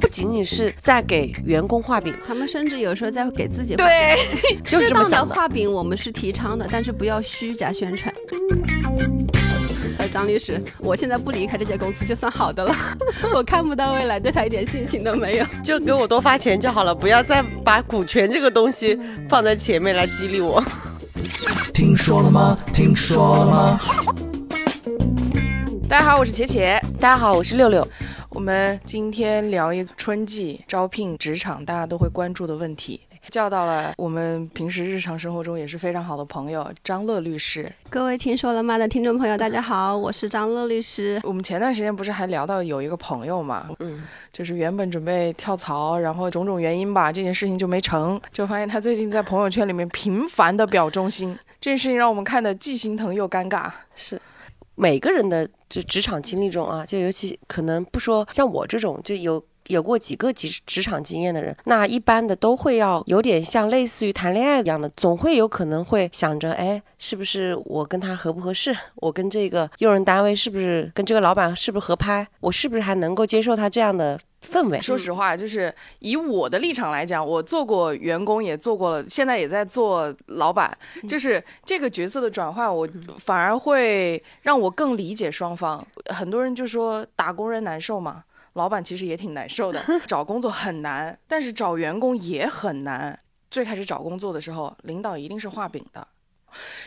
不仅仅是在给员工画饼，他们甚至有时候在给自己对，就是适当的这么想的。画饼，我们是提倡的，但是不要虚假宣传。呃，张律师，我现在不离开这家公司就算好的了，我看不到未来，对他一点信心都没有。就给我多发钱就好了，不要再把股权这个东西放在前面来激励我。听说了吗？听说了吗？大家好，我是茄茄。大家好，我是六六。我们今天聊一个春季招聘职场大家都会关注的问题，叫到了我们平时日常生活中也是非常好的朋友张乐律师。各位听说了吗的听众朋友，大家好，我是张乐律师。我们前段时间不是还聊到有一个朋友嘛，嗯，就是原本准备跳槽，然后种种原因吧，这件事情就没成，就发现他最近在朋友圈里面频繁的表忠心，这件事情让我们看的既心疼又尴尬。是每个人的就职场经历中啊，就尤其可能不说像我这种就有。有过几个职职场经验的人，那一般的都会要有点像类似于谈恋爱一样的，总会有可能会想着，哎，是不是我跟他合不合适？我跟这个用人单位是不是跟这个老板是不是合拍？我是不是还能够接受他这样的氛围？说实话，就是以我的立场来讲，我做过员工，也做过了，现在也在做老板，就是这个角色的转换，我反而会让我更理解双方。很多人就说打工人难受嘛，老板其实也挺难受的。找工作很难，但是找员工也很难。最开始找工作的时候，领导一定是画饼的。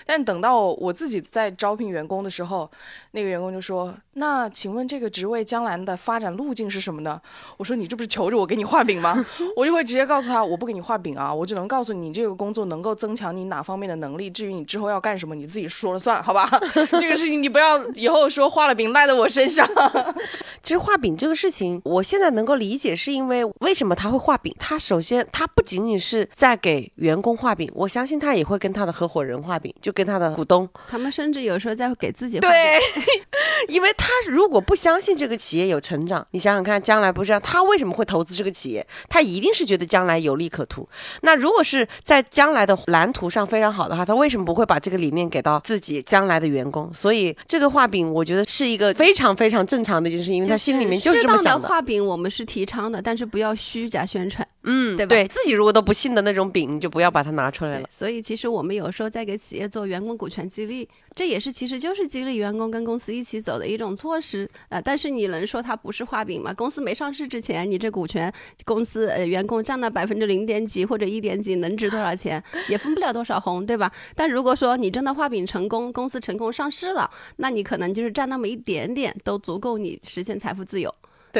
但等到我自己在招聘员工的时候，那个员工就说：“那请问这个职位将来的发展路径是什么呢？”我说：“你这不是求着我给你画饼吗？” 我就会直接告诉他：“我不给你画饼啊，我只能告诉你这个工作能够增强你哪方面的能力。至于你之后要干什么，你自己说了算，好吧？这个事情你不要以后说画了饼赖在我身上。其实画饼这个事情，我现在能够理解，是因为为什么他会画饼？他首先他不仅仅是在给员工画饼，我相信他也会跟他的合伙人画饼，就跟他的股东。他们甚至有时候在给自己画饼对，因为他如果不相信这个企业有成长，你想想看，将来不是他为什么会投资这个企业？他一定是觉得将来有利可图。那如果是在将来的蓝图上非常好的话，他为什么不会把这个理念给到自己将来的员工？所以这个画饼，我觉得是一个非常非常正常的一件事，因为他心里面就是这么想的。的画饼，我们是提倡的，但是不要虚假宣传。嗯，对吧对自己如果都不信的那种饼，你就不要把它拿出来了。所以其实我们有时候在给企业做员工股权激励，这也是其实就是激励员工跟公司一起走的一种措施啊、呃但是你能说它不是画饼吗？公司没上市之前，你这股权公司呃员工占了百分之零点几或者一点几，能值多少钱？也分不了多少红，对吧？但如果说你真的画饼成功，公司成功上市了，那你可能就是占那么一点点，都足够你实现财富自由。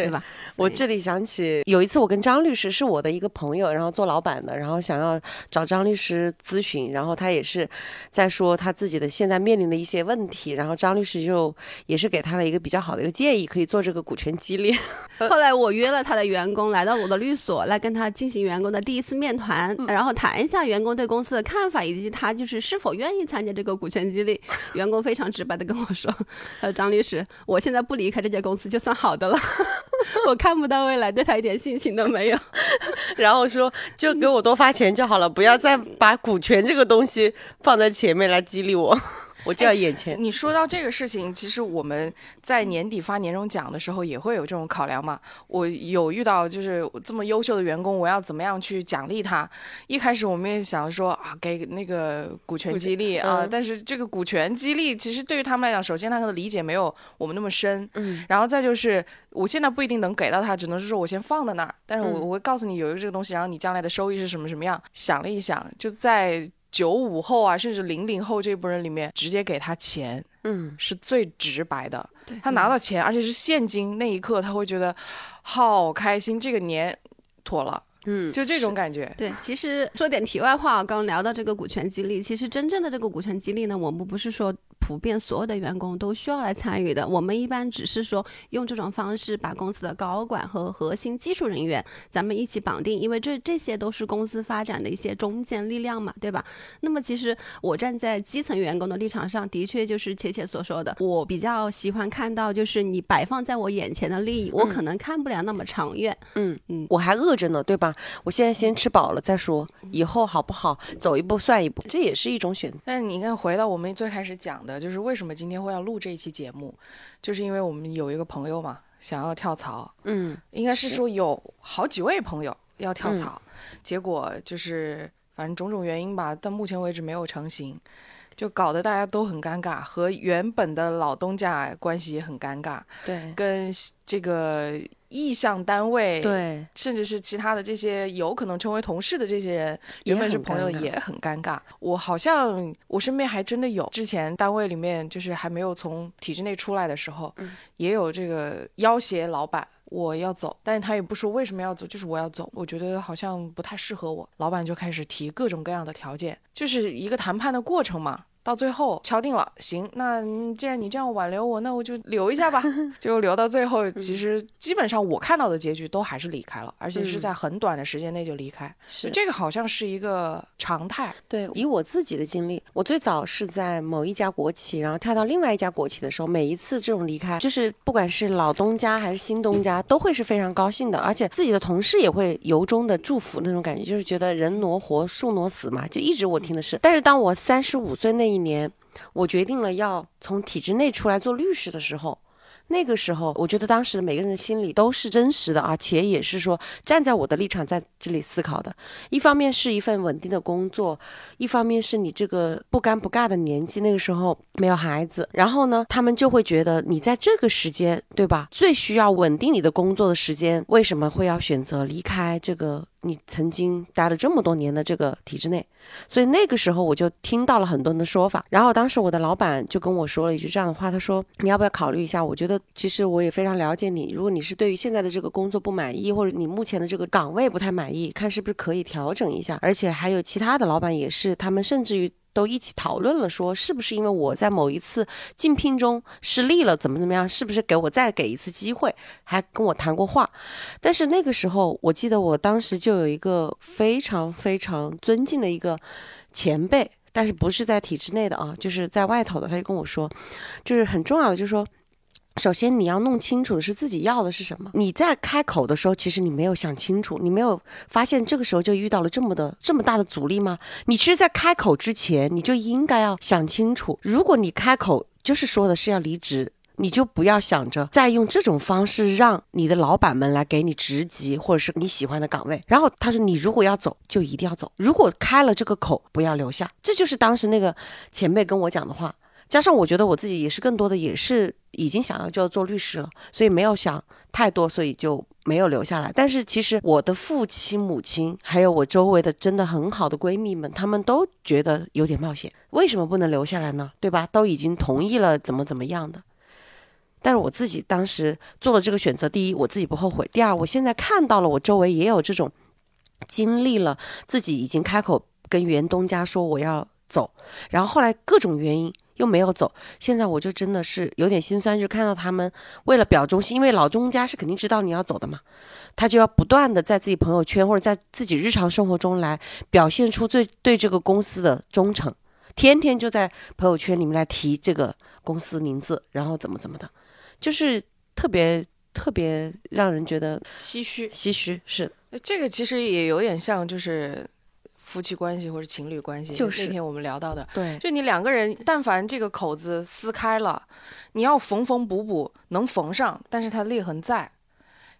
对吧？我这里想起有一次，我跟张律师是我的一个朋友，然后做老板的，然后想要找张律师咨询，然后他也是在说他自己的现在面临的一些问题，然后张律师就也是给他了一个比较好的一个建议，可以做这个股权激励。后来我约了他的员工来到我的律所，来跟他进行员工的第一次面谈，然后谈一下员工对公司的看法，以及他就是是否愿意参加这个股权激励。员工非常直白的跟我说：“呃，张律师，我现在不离开这家公司就算好的了，我看不到未来，对他一点信心都没有。然后说就给我多发钱就好了，不要再把股权这个东西放在前面来激励我，我就要眼前。你说到这个事情，其实我们在年底发年终奖的时候也会有这种考量嘛。我有遇到就是这么优秀的员工，我要怎么样去奖励他？一开始我们也想说啊，给那个股权激励啊，嗯但是这个股权激励其实对于他们来讲，首先他的理解没有我们那么深，嗯，然后再就是我现在不一定能给到他，只能是说我先放在那儿，但是我嗯我会告诉你有一个这个东西，然后你将来的收益是什么什么样。想了一想，就在九五后啊，甚至零零后这波人里面，直接给他钱嗯，是最直白的。他拿到钱，而且是现金，那一刻他会觉得好开心，这个年妥了，嗯，就这种感觉。对，其实说点题外话，刚刚聊到这个股权激励，其实真正的这个股权激励呢，我们不是说普遍所有的员工都需要来参与的，我们一般只是说用这种方式把公司的高管和核心技术人员咱们一起绑定，因为这这些都是公司发展的一些中坚力量嘛，对吧？那么其实我站在基层员工的立场上，的确就是切切所说的，我比较喜欢看到就是你摆放在我眼前的利益，我可能看不了那么长远。嗯嗯我还饿着呢，对吧？我现在先吃饱了再说，以后好不好，走一步算一步，这也是一种选择。但是你看，回到我们最开始讲的，就是为什么今天会要录这一期节目，就是因为我们有一个朋友嘛，想要跳槽，嗯应该是是说有好几位朋友要跳嗯槽，结果就是反正种种原因吧，到目前为止没有成型，就搞得大家都很尴尬，和原本的老东家关系也很尴尬，对跟这个意向单位，，对甚至是其他的这些有可能成为同事的这些人，原本是朋友也很尴尬。我好像我身边还真的有，之前单位里面就是还没有从体制内出来的时候，嗯也有这个要挟老板。我要走，但是他也不说为什么要走，就是我要走。我觉得好像不太适合我，老板就开始提各种各样的条件，就是一个谈判的过程嘛。到最后敲定了，行，那嗯既然你这样挽留我，那我就留一下吧。就留到最后，其实基本上我看到的结局都还是离开了，而且是嗯在很短的时间内就离开。是这个好像是一个常态。对，以我自己的经历，我最早是在某一家国企，然后跳到另外一家国企的时候，每一次这种离开，就是不管是老东家还是新东家，都会是非常高兴的，而且自己的同事也会由衷的祝福那种感觉，就是觉得人挪活，树挪死嘛，就一直我听的是。但是当我三十五岁那一年，我决定了要从体制内出来做律师的时候。那个时候，我觉得当时每个人的心里都是真实的，而且也是说站在我的立场在这里思考的。一方面是一份稳定的工作，一方面是你这个不尴不尬的年纪，那个时候没有孩子，然后呢，他们就会觉得你在这个时间，对吧？最需要稳定你的工作的时间，为什么会要选择离开这个你曾经待了这么多年的这个体制内？所以那个时候我就听到了很多人的说法，然后当时我的老板就跟我说了一句这样的话，他说你要不要考虑一下？我觉得其实我也非常了解你，如果你是对于现在的这个工作不满意，或者你目前的这个岗位不太满意，看是不是可以调整一下。而且还有其他的老板也是，他们甚至于。都一起讨论了，说是不是因为我在某一次竞聘中失利了，怎么怎么样，是不是给我再给一次机会？还跟我谈过话。但是那个时候，我记得我当时就有一个非常非常尊敬的一个前辈，但是不是在体制内的啊，就是在外头的，他就跟我说，就是很重要的，就是说。首先，你要弄清楚的是自己要的是什么。你在开口的时候，其实你没有想清楚，你没有发现这个时候就遇到了这么的这么大的阻力吗？你其实，在开口之前，你就应该要想清楚。如果你开口就是说的是要离职，你就不要想着再用这种方式让你的老板们来给你职级或者是你喜欢的岗位。然后他说，你如果要走，就一定要走。如果开了这个口，不要留下。这就是当时那个前辈跟我讲的话。加上我觉得我自己也是更多的也是已经想要就要做律师了，所以没有想太多，所以就没有留下来。但是其实我的父亲、母亲，还有我周围的真的很好的闺蜜们，她们都觉得有点冒险。为什么不能留下来呢？对吧？都已经同意了，怎么怎么样的？但是我自己当时做了这个选择，第一我自己不后悔，第二我现在看到了我周围也有这种经历了，自己已经开口跟原东家说我要走，然后后来各种原因。又没有走，现在我就真的是有点心酸，就是看到他们为了表忠心，因为老东家是肯定知道你要走的嘛，他就要不断的在自己朋友圈或者在自己日常生活中来表现出最对这个公司的忠诚，天天就在朋友圈里面来提这个公司名字，然后怎么怎么的，就是特别特别让人觉得唏嘘，唏嘘。是，这个其实也有点像就是夫妻关系或者情侣关系，就是那天我们聊到的，对，就你两个人，但凡这个口子撕开了，你要缝缝补补，能缝上，但是它裂痕在。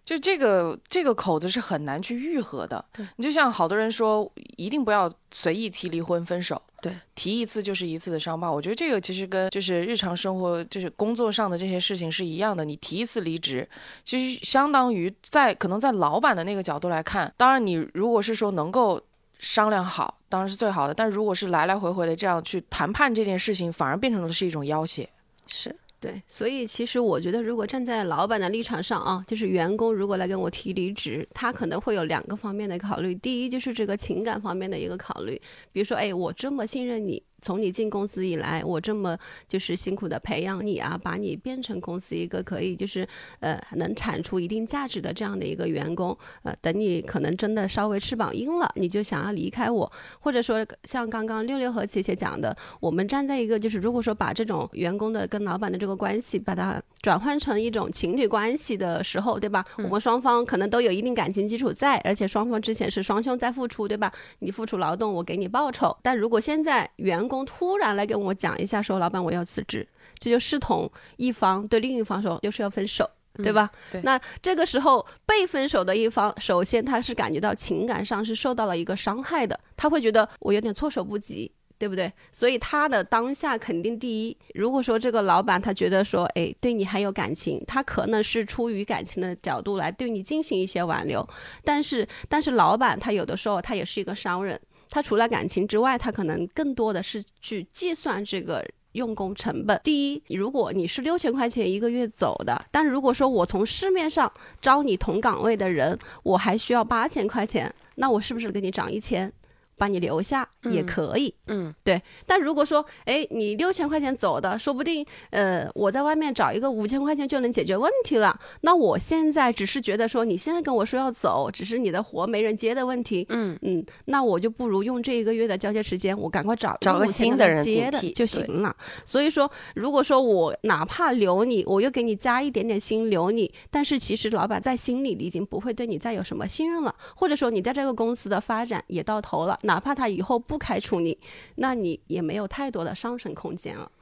就这个这个口子是很难去愈合的。你就像好多人说，一定不要随意提离婚分手。对，提一次就是一次的伤疤。我觉得这个其实跟就是日常生活，就是工作上的这些事情是一样的。你提一次离职，其实相当于在可能在老板的那个角度来看，当然你如果是说能够商量好，当然是最好的。但如果是来来回回的这样去谈判这件事情，反而变成了是一种要挟。是对，所以其实我觉得，如果站在老板的立场上啊，就是员工如果来跟我提离职，他可能会有两个方面的考虑。第一就是这个情感方面的一个考虑，比如说，哎，我这么信任你，从你进公司以来，我这么就是辛苦的培养你啊，把你变成公司一个可以就是呃能产出一定价值的这样的一个员工，呃，等你可能真的稍微翅膀硬了，你就想要离开我，或者说像刚刚六六和琪琪讲的，我们站在一个就是如果说把这种员工的跟老板的这个关系，把它转换成一种情侣关系的时候，对吧？我们双方可能都有一定感情基础在，而且双方之前是双向在付出，对吧？你付出劳动，我给你报酬。但如果现在员工突然来跟我讲一下说，老板我要辞职，这就视同一方对另一方说就是要分手。对吧？对那这个时候被分手的一方，首先他是感觉到情感上是受到了一个伤害的，他会觉得我有点措手不及。对不对？所以他的当下肯定第一。如果说这个老板他觉得说，哎，对你还有感情，他可能是出于感情的角度来对你进行一些挽留。但是，但是老板他有的时候他也是一个商人，他除了感情之外，他可能更多的是去计算这个。用工成本，第一，如果你是六千块钱一个月走的，但如果说我从市面上招你同岗位的人，我还需要八千块钱，那我是不是给你涨一千？把你留下也可以，嗯，对。但如果说，哎，你六千块钱走的，说不定，呃，我在外面找一个五千块钱就能解决问题了。那我现在只是觉得说，你现在跟我说要走，只是你的活没人接的问题，嗯嗯，那我就不如用这一个月的交接时间，我赶快找找个新的人接的就行了。所以说，如果说我哪怕留你，我又给你加一点点薪留你，但是其实老板在心里已经不会对你再有什么信任了，或者说你在这个公司的发展也到头了。哪怕他以后不开除你，那你也没有太多的上升空间了。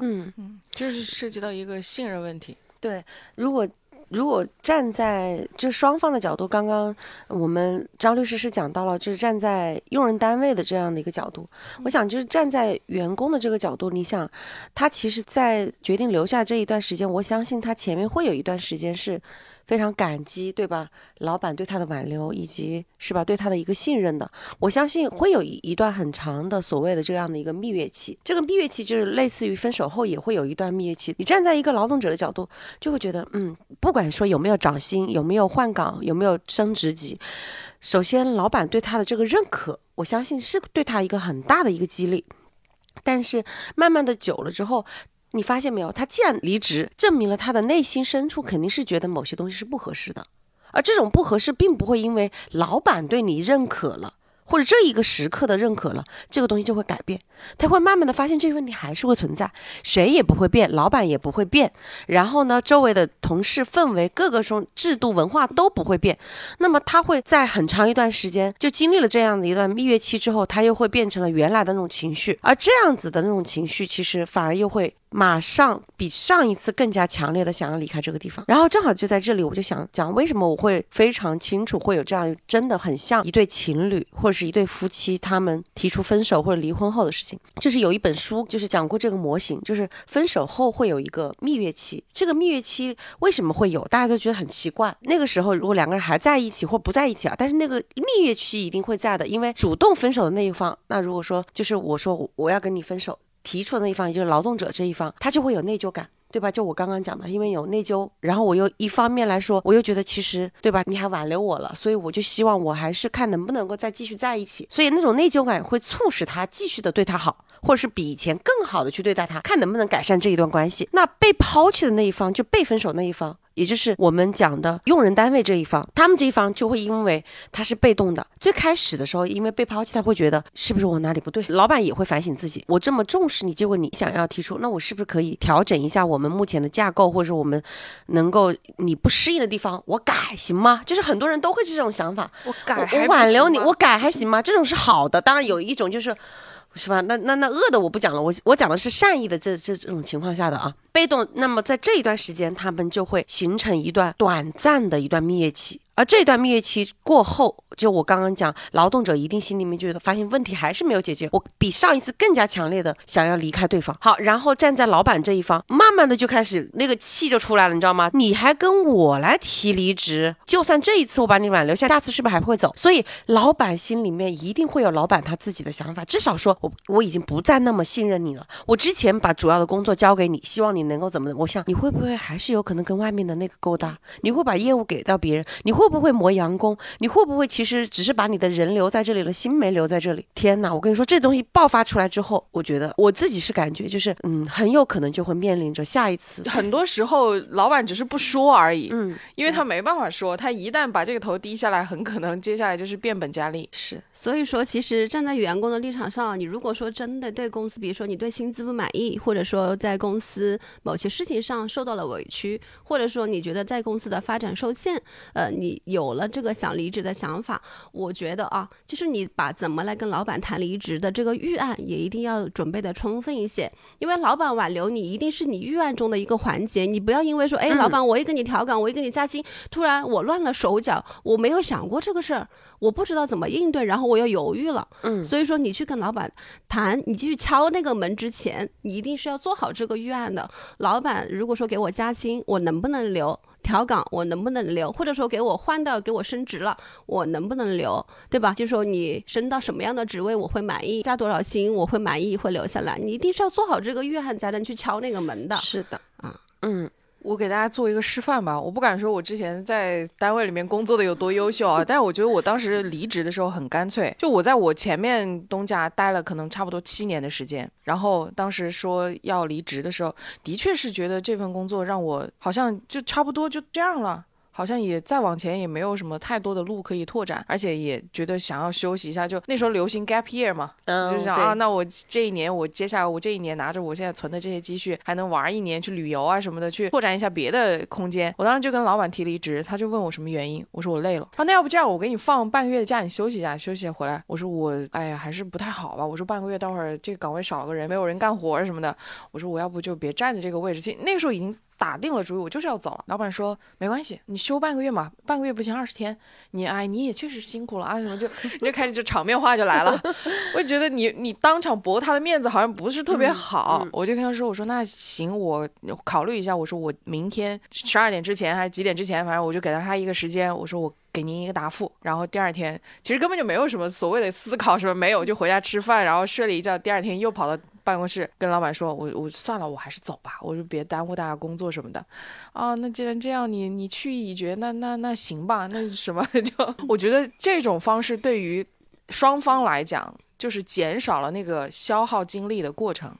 嗯嗯，这是涉及到一个信任问题。对，如果如果站在就双方的角度，刚刚我们张律师是讲到了，就是站在用人单位的这样的一个角度，我想就是站在员工的这个角度，你想他其实，在决定留下这一段时间，我相信他前面会有一段时间是。非常感激，对吧？老板对他的挽留，以及是吧对他的一个信任的，我相信会有一一段很长的所谓的这样的一个蜜月期。这个蜜月期就是类似于分手后也会有一段蜜月期。你站在一个劳动者的角度，就会觉得，嗯，不管说有没有涨薪，有没有换岗，有没有升职级，首先老板对他的这个认可，我相信是对他一个很大的一个激励。但是慢慢的久了之后。你发现没有？他既然离职，证明了他的内心深处肯定是觉得某些东西是不合适的，而这种不合适并不会因为老板对你认可了。或者这一个时刻的认可了，这个东西就会改变，他会慢慢的发现这个问题还是会存在，谁也不会变，老板也不会变，然后呢，周围的同事氛围、各个种制度、文化都不会变，那么他会在很长一段时间就经历了这样的一段蜜月期之后，他又会变成了原来的那种情绪，而这样子的那种情绪，其实反而又会马上比上一次更加强烈的想要离开这个地方。然后正好就在这里，我就想讲为什么我会非常清楚会有这样真的很像一对情侣或者。是一对夫妻，他们提出分手或者离婚后的事情，就是有一本书，就是讲过这个模型，就是分手后会有一个蜜月期。这个蜜月期为什么会有？大家都觉得很奇怪。那个时候，如果两个人还在一起或不在一起啊，但是那个蜜月期一定会在的，因为主动分手的那一方，那如果说就是我说我要跟你分手，提出的那一方，也就是劳动者这一方，他就会有内疚感。对吧？就我刚刚讲的，因为有内疚，然后我又一方面来说，我又觉得其实，对吧？你还挽留我了，所以我就希望我还是看能不能够再继续在一起。所以那种内疚感会促使他继续的对他好，或者是比以前更好的去对待他，看能不能改善这一段关系。那被抛弃的那一方，就被分手那一方。也就是我们讲的用人单位这一方，他们这一方就会因为他是被动的，最开始的时候因为被抛弃，他会觉得是不是我哪里不对？老板也会反省自己，我这么重视你，结果你想要提出，那我是不是可以调整一下我们目前的架构，或者说我们能够你不适应的地方，我改行吗？就是很多人都会是这种想法，我改我挽留你，我改还行吗？这种是好的，当然有一种就是。是吧？那那那恶的我不讲了，我我讲的是善意的这这这种情况下的啊，被动。那么在这一段时间，他们就会形成一段短暂的一段蜜月期。而这段蜜月期过后，就我刚刚讲，劳动者一定心里面觉得发现问题还是没有解决，我比上一次更加强烈的想要离开对方。好，然后站在老板这一方，慢慢的就开始那个气就出来了，你知道吗？你还跟我来提离职，就算这一次我把你挽留下，下次是不是还会走？所以老板心里面一定会有老板他自己的想法，至少说我我已经不再那么信任你了。我之前把主要的工作交给你，希望你能够怎么？我想你会不会还是有可能跟外面的那个勾搭？你会把业务给到别人？你会？会不会磨洋工？你会不会其实只是把你的人留在这里了，心没留在这里？天哪！我跟你说，这东西爆发出来之后，我觉得我自己是感觉就是，嗯，很有可能就会面临着下一次。很多时候，老板只是不说而已，嗯，因为他没办法说，他一旦把这个头低下来，很可能接下来就是变本加厉。是，所以说，其实站在员工的立场上，你如果说真的对公司，比如说你对薪资不满意，或者说在公司某些事情上受到了委屈，或者说你觉得在公司的发展受限，呃，你。你有了这个想离职的想法，我觉得啊，就是你把怎么来跟老板谈离职的这个预案也一定要准备的充分一些，因为老板挽留你一定是你预案中的一个环节，你不要因为说，哎，嗯老板我一给你调岗，我一给你加薪，突然我乱了手脚，我没有想过这个事儿，我不知道怎么应对，然后我又犹豫了。嗯所以说你去跟老板谈，你去敲那个门之前，你一定是要做好这个预案的。老板如果说给我加薪，我能不能留？调岗我能不能留？或者说给我换到给我升职了，我能不能留？对吧？就说你升到什么样的职位我会满意，加多少薪我会满意，会留下来。你一定是要做好这个预案才能去敲那个门的。是的啊，嗯，我给大家做一个示范吧，我不敢说我之前在单位里面工作的有多优秀啊，但是我觉得我当时离职的时候很干脆，就我在我前面东家待了可能差不多七年的时间，然后当时说要离职的时候，的确是觉得这份工作让我好像就差不多就这样了。好像也再往前也没有什么太多的路可以拓展，而且也觉得想要休息一下。就那时候流行 gap year 嘛，嗯就是想啊，那我这一年，我接下来我这一年拿着我现在存的这些积蓄，还能玩一年去旅游啊什么的，去拓展一下别的空间。我当时就跟老板提离职，他就问我什么原因，我说我累了。啊，那要不这样，我给你放半个月的假，你休息一下，休息回来。我说我哎呀还是不太好吧，我说半个月待会儿这个岗位少个人，没有人干活儿什么的。我说我要不就别占着这个位置。其实那个时候已经。打定了主意，我就是要走了。老板说没关系，你休半个月嘛，半个月不行，二十天。你哎，你也确实辛苦了啊，什么就 你就开始就场面话就来了。我就觉得你你当场驳他的面子好像不是特别好，嗯我就跟他说，我说那行，我考虑一下，我说我明天十二点之前还是几点之前，反正我就给了他一个时间，我说我给您一个答复。然后第二天其实根本就没有什么所谓的思考什么没有，就回家吃饭，然后睡了一觉，第二天又跑到办公室跟老板说，我我算了，我还是走吧，我就别耽误大家工作什么的。啊，那既然这样，你你去意已决，那那那行吧，那什么 就我觉得这种方式对于双方来讲，就是减少了那个消耗精力的过程，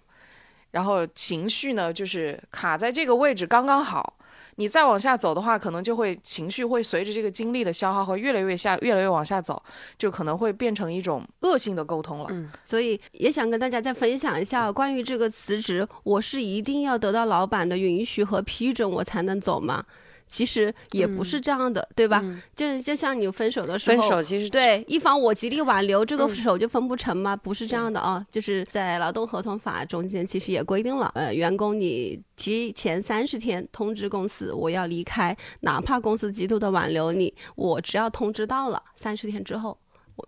然后情绪呢，就是卡在这个位置刚刚好。你再往下走的话，可能就会情绪会随着这个精力的消耗会越来越下，越来越往下走，就可能会变成一种恶性的沟通了。嗯所以也想跟大家再分享一下关于这个辞职，我是一定要得到老板的允许和批准我才能走吗？其实也不是这样的，对吧？嗯就就像你分手的时候，分手其实对一方我极力挽留，这个嗯手就分不成吗？不是这样的啊，就是在劳动合同法中间其实也规定了，呃，员工你提前三十天通知公司我要离开，哪怕公司极度的挽留你，我只要通知到了三十天之后。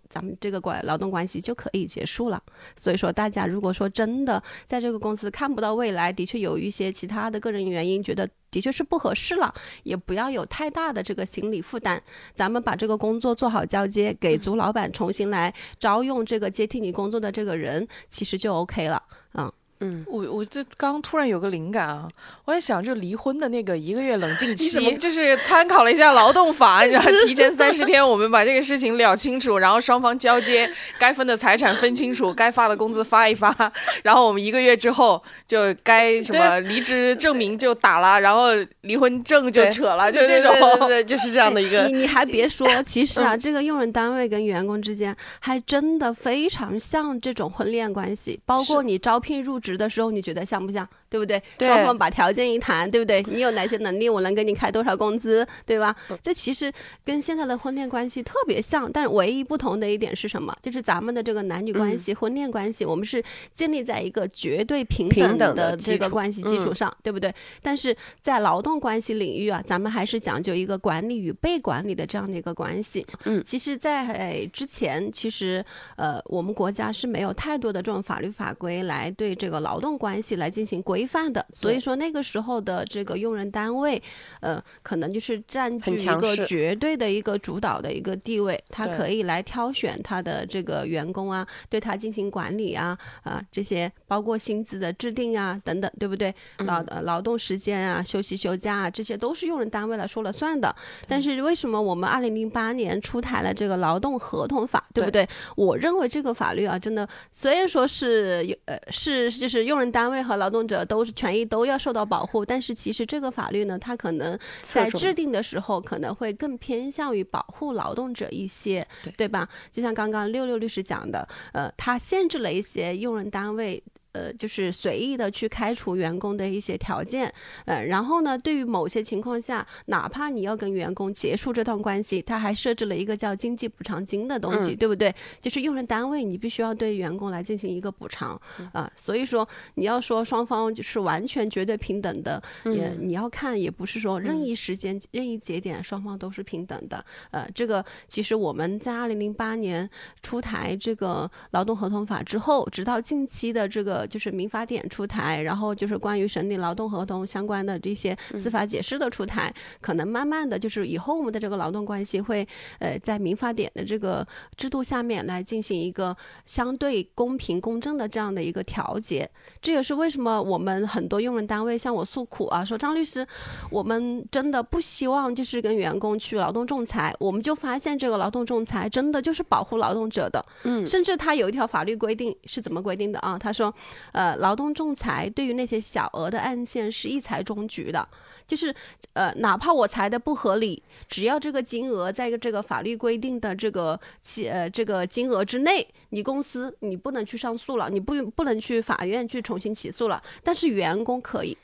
咱们这个关劳动关系就可以结束了。所以说，大家如果说真的在这个公司看不到未来，的确有一些其他的个人原因，觉得的确是不合适了，也不要有太大的这个心理负担。咱们把这个工作做好交接，给足老板重新来招用这个接替你工作的这个人，其实就 OK 了。嗯，嗯，我我这刚突然有个灵感啊，我在想，就离婚的那个一个月冷静期，就是参考了一下劳动法，你知道，提前三十天我们把这个事情了清楚，然后双方交接，该分的财产分清楚，该发的工资发一发，然后我们一个月之后就该什么离职证明就打了，然后离婚证就扯了，就这种。对对 对，就是这样的一个你你还别说，其实啊，这个用人单位跟员工之间还真的非常像这种婚恋关系，包括你招聘入职的时候，你觉得像不像？对不对？双方把条件一谈，对不对？你有哪些能力，我能给你开多少工资，对吧？这其实跟现在的婚恋关系特别像，但唯一不同的一点是什么？就是咱们的这个男女关系、婚恋关系，我们是建立在一个绝对平平等等的这个关系基础上，对不对？但是在劳动关系领域啊，咱们还是讲究一个管理与被管理的这样的一个关系。嗯其实在，呃之前，其实呃，我们国家是没有太多的这种法律法规来对这个劳动关系来进行规范的，所以说那个时候的这个用人单位，呃，可能就是占据一个绝对的一个主导的一个地位，他可以来挑选他的这个员工啊，对他进行管理啊，啊、这些包括薪资的制定啊等等，对不对？劳呃劳动时间啊、休息休假啊，这些都是用人单位来说了算的。但是为什么我们二零零八年出台了这个劳动合同法，对不对？我认为这个法律啊，真的虽然说是有呃是就是用人单位和劳动者都是权益都要受到保护，但是其实这个法律呢，它可能在制定的时候可能会更偏向于保护劳动者一些，对吧？就像刚刚六六律师讲的，呃，它限制了一些用人单位。呃，就是随意的去开除员工的一些条件，呃，然后呢，对于某些情况下，哪怕你要跟员工结束这段关系，他还设置了一个叫经济补偿金的东西，对不对？就是用人单位你必须要对员工来进行一个补偿啊、所以说你要说双方就是完全绝对平等的，也你要看也不是说任意时间、任意节点双方都是平等的，呃，这个其实我们在二零零八年出台这个劳动合同法之后，直到近期的这个就是民法典出台，然后就是关于审理劳动合同相关的这些司法解释的出台，可能慢慢的就是以后我们的这个劳动关系会呃在民法典的这个制度下面来进行一个相对公平公正的这样的一个调节。这也是为什么我们很多用人单位向我诉苦啊，说张律师，我们真的不希望就是跟员工去劳动仲裁，我们就发现这个劳动仲裁真的就是保护劳动者的，嗯，甚至他有一条法律规定是怎么规定的啊？他说，呃，劳动仲裁对于那些小额的案件是一裁终局的，就是呃，哪怕我裁的不合理，只要这个金额在这个法律规定的这个期呃这个金额之内，你公司你不能去上诉了，你不不能去法院去重新起诉了，但是员工可以。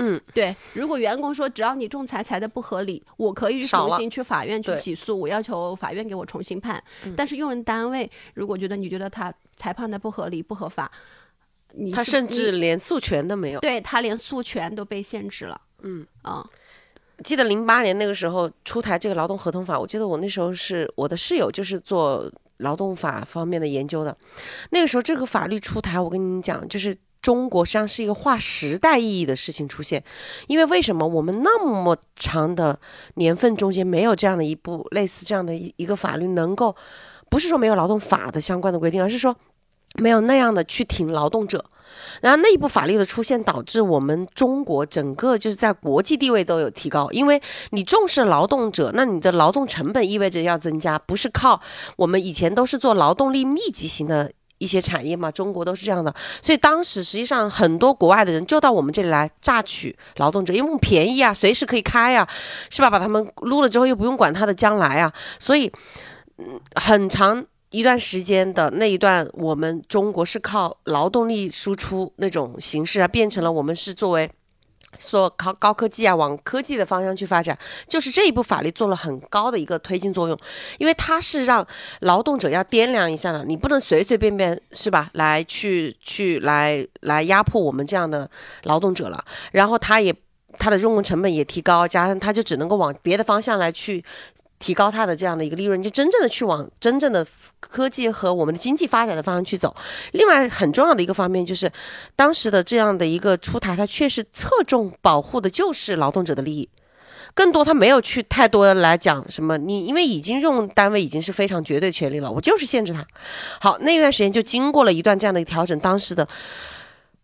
嗯，对，如果员工说只要你仲裁裁的不合理，我可以重新去法院去起诉，我要求法院给我重新判。但是用人单位如果觉得你觉得他裁判的不合理不合法，你他甚至连诉权都没有。对他连诉权都被限制了。嗯啊、记得零八年那个时候出台这个劳动合同法，我记得我那时候是我的室友就是做劳动法方面的研究的，那个时候这个法律出台，我跟你讲，就是。中国实际上是一个划时代意义的事情出现，因为为什么我们那么长的年份中间没有这样的一部类似这样的一一个法律能够，不是说没有劳动法的相关的规定，而是说没有那样的去挺劳动者，然后那一部法律的出现，导致我们中国整个就是在国际地位都有提高，因为你重视劳动者，那你的劳动成本意味着要增加，不是靠我们以前都是做劳动力密集型的。一些产业嘛，中国都是这样的，所以当时实际上很多国外的人就到我们这里来榨取劳动者，因为我们便宜啊，随时可以开呀、是吧？把他们撸了之后又不用管他的将来啊，所以，嗯，很长一段时间的那一段，我们中国是靠劳动力输出那种形式啊，变成了我们是作为。说高高科技啊，往科技的方向去发展，就是这一部法律做了很高的一个推进作用，因为它是让劳动者要掂量一下的，你不能随随便便是吧，来去去来来压迫我们这样的劳动者了，然后他也他的用工成本也提高，加上他就只能够往别的方向来去提高它的这样的一个利润，就真正的去往真正的科技和我们的经济发展的方向去走。另外很重要的一个方面就是，当时的这样的一个出台，它确实侧重保护的就是劳动者的利益。更多，他没有去太多来讲什么你，因为已经用单位已经是非常绝对权利了，我就是限制他。好，那段时间就经过了一段这样的调整，当时的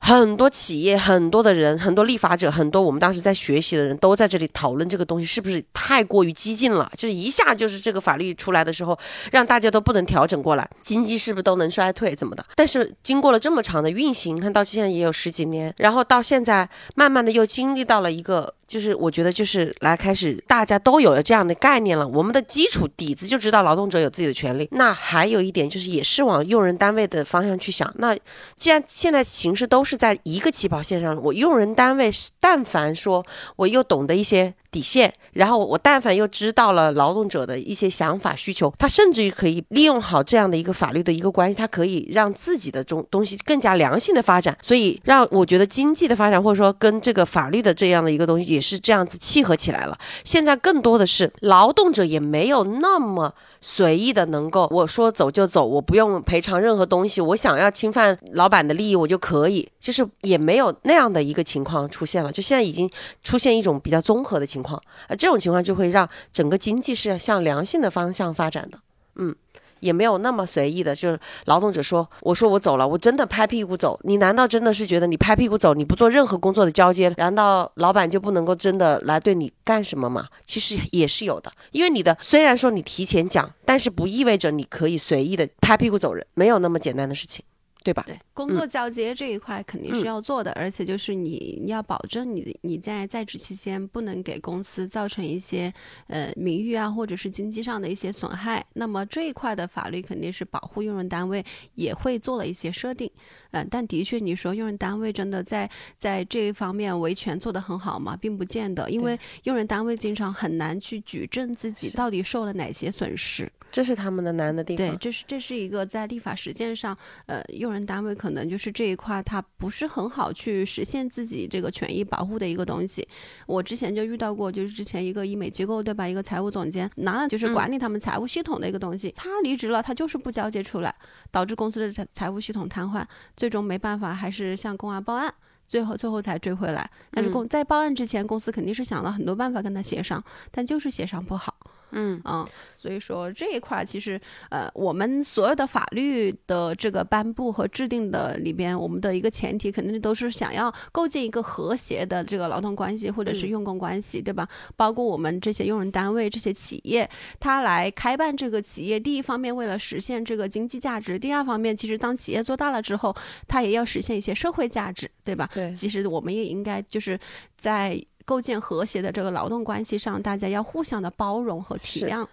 很多企业、很多的人、很多立法者、很多我们当时在学习的人都在这里讨论这个东西是不是太过于激进了，就是一下就是这个法律出来的时候，让大家都不能调整过来，经济是不是都能衰退怎么的？但是经过了这么长的运行，看到现在也有十几年，然后到现在慢慢的又经历到了一个。就是我觉得就是来开始，大家都有了这样的概念了，我们的基础底子就知道劳动者有自己的权利。那还有一点就是，也是往用人单位的方向去想。那既然现在形势都是在一个起跑线上，我用人单位但凡说我又懂得一些底线，然后我但凡又知道了劳动者的一些想法需求，他甚至于可以利用好这样的一个法律的一个关系，他可以让自己的中东西更加良性的发展。所以让我觉得经济的发展，或者说跟这个法律的这样的一个东西，也是这样子契合起来了。现在更多的是劳动者也没有那么随意的能够我说走就走，我不用赔偿任何东西，我想要侵犯老板的利益我就可以，就是也没有那样的一个情况出现了。就现在已经出现一种比较综合的情，呃，这种情况就会让整个经济是向良性的方向发展的，嗯。也没有那么随意的，就是劳动者说：“我说我走了，我真的拍屁股走。你难道真的是觉得你拍屁股走，你不做任何工作的交接，难道老板就不能够真的来对你干什么吗？其实也是有的，因为你的虽然说你提前讲，但是不意味着你可以随意的拍屁股走人，没有那么简单的事情。对吧？对，工作交接这一块肯定是要做的，而且就是你你要保证你你在在职期间不能给公司造成一些呃名誉啊或者是经济上的一些损害。那么这一块的法律肯定是保护用人单位也会做了一些设定，嗯、但的确你说用人单位真的在在这一方面维权做得很好吗？并不见得，因为用人单位经常很难去举证自己到底受了哪些损失。这是他们的难的地方对，这是这是一个在立法实践上，呃，用人单位可能就是这一块，它不是很好去实现自己这个权益保护的一个东西。我之前就遇到过，就是之前一个医美机构，对吧？一个财务总监拿了就是管理他们财务系统的一个东西，他离职了，他就是不交接出来，导致公司的财财务系统瘫痪，最终没办法，还是向公安报案。最后，最后才追回来。但是公在报案之前，公司肯定是想了很多办法跟他协商，但就是协商不好。嗯嗯，所以说这一块儿其实呃，我们所有的法律的这个颁布和制定的里边，我们的一个前提肯定都是想要构建一个和谐的这个劳动关系或者是嗯用工关系，对吧？包括我们这些用人单位、这些企业，它来开办这个企业，第一方面为了实现这个经济价值，第二方面其实当企业做大了之后，它也要实现一些社会价值，对吧？对其实我们也应该就是在构建和谐的这个劳动关系上，大家要互相的包容和体谅。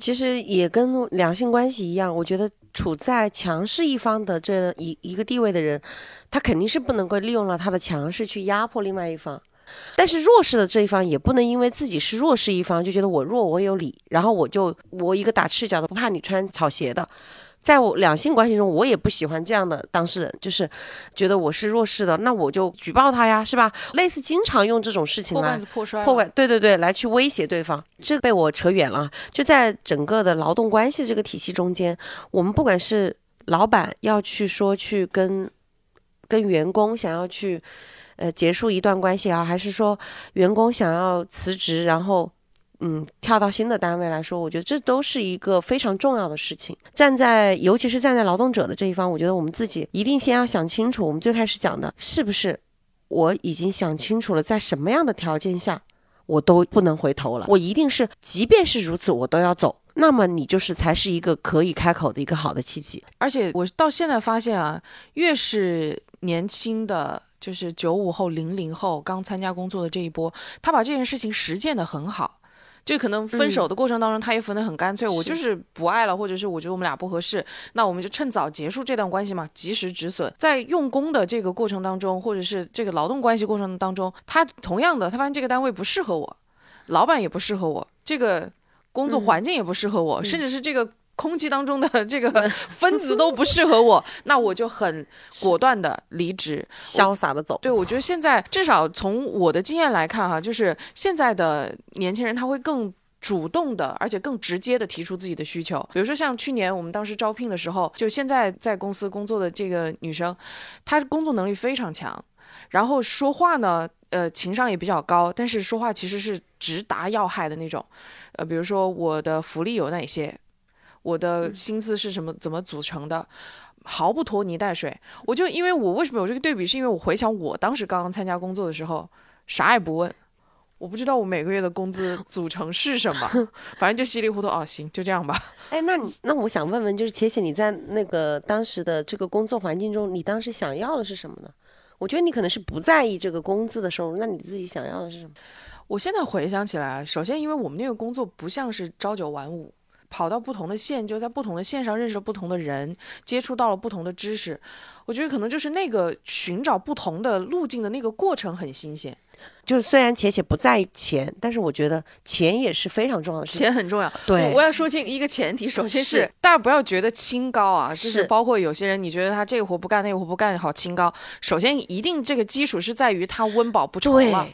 其实也跟两性关系一样，我觉得处在强势一方的这一一个地位的人，他肯定是不能够利用了他的强势去压迫另外一方。但是弱势的这一方也不能因为自己是弱势一方就觉得我弱我有理，然后我就我一个打赤脚的不怕你穿草鞋的。在我两性关系中，我也不喜欢这样的当事人，就是觉得我是弱势的，那我就举报他呀，是吧？类似经常用这种事情来破罐子破摔，破坏，对对对，来去威胁对方，这被我扯远了。就在整个的劳动关系这个体系中间，我们不管是老板要去说去跟跟员工想要去呃结束一段关系啊，还是说员工想要辞职，然后嗯跳到新的单位来说，我觉得这都是一个非常重要的事情。站在尤其是站在劳动者的这一方，我觉得我们自己一定先要想清楚，我们最开始讲的是不是我已经想清楚了，在什么样的条件下。我都不能回头了，我一定是，即便是如此，我都要走。那么你就是才是一个可以开口的一个好的契机。而且我到现在发现啊，越是年轻的，就是九五后、零零后刚参加工作的这一波，他把这件事情实践的很好。就可能分手的过程当中，他也分得很干脆，我就是不爱了，或者是我觉得我们俩不合适，那我们就趁早结束这段关系嘛，及时止损。在用工的这个过程当中，或者是这个劳动关系过程当中，他同样的，他发现这个单位不适合我，老板也不适合我，这个工作环境也不适合我，甚至是这个。空气当中的 这个分子都不适合我，那我就很果断的离职，潇洒的走。对，我觉得现在至少从我的经验来看，哈，就是现在的年轻人他会更主动的，而且更直接的提出自己的需求。比如说像去年我们当时招聘的时候，就现在在公司工作的这个女生，她工作能力非常强，然后说话呢，呃，情商也比较高，但是说话其实是直达要害的那种。呃，比如说我的福利有哪些，我的薪资是什么怎么组成的。毫不拖泥带水，我就因为我为什么有这个对比，是因为我回想我当时刚刚参加工作的时候，啥也不问，我不知道我每个月的工资 组成是什么，反正就稀里糊涂哦，行，就这样吧。哎，那你那我想问问，就是且且你在那个当时的这个工作环境中，你当时想要的是什么呢？我觉得你可能是不在意这个工资的收入，那你自己想要的是什么？我现在回想起来，首先因为我们那个工作不像是朝九晚五，跑到不同的线，就在不同的线上认识了不同的人，接触到了不同的知识。我觉得可能就是那个寻找不同的路径的那个过程很新鲜，就是虽然且且不在意钱，但是我觉得钱也是非常重要的事情。钱很重要。对我我要说清一个前提，首先是是大家不要觉得清高啊，就是是包括有些人，你觉得他这个活不干，那个活不干，好清高。首先一定这个基础是在于他温饱不愁了。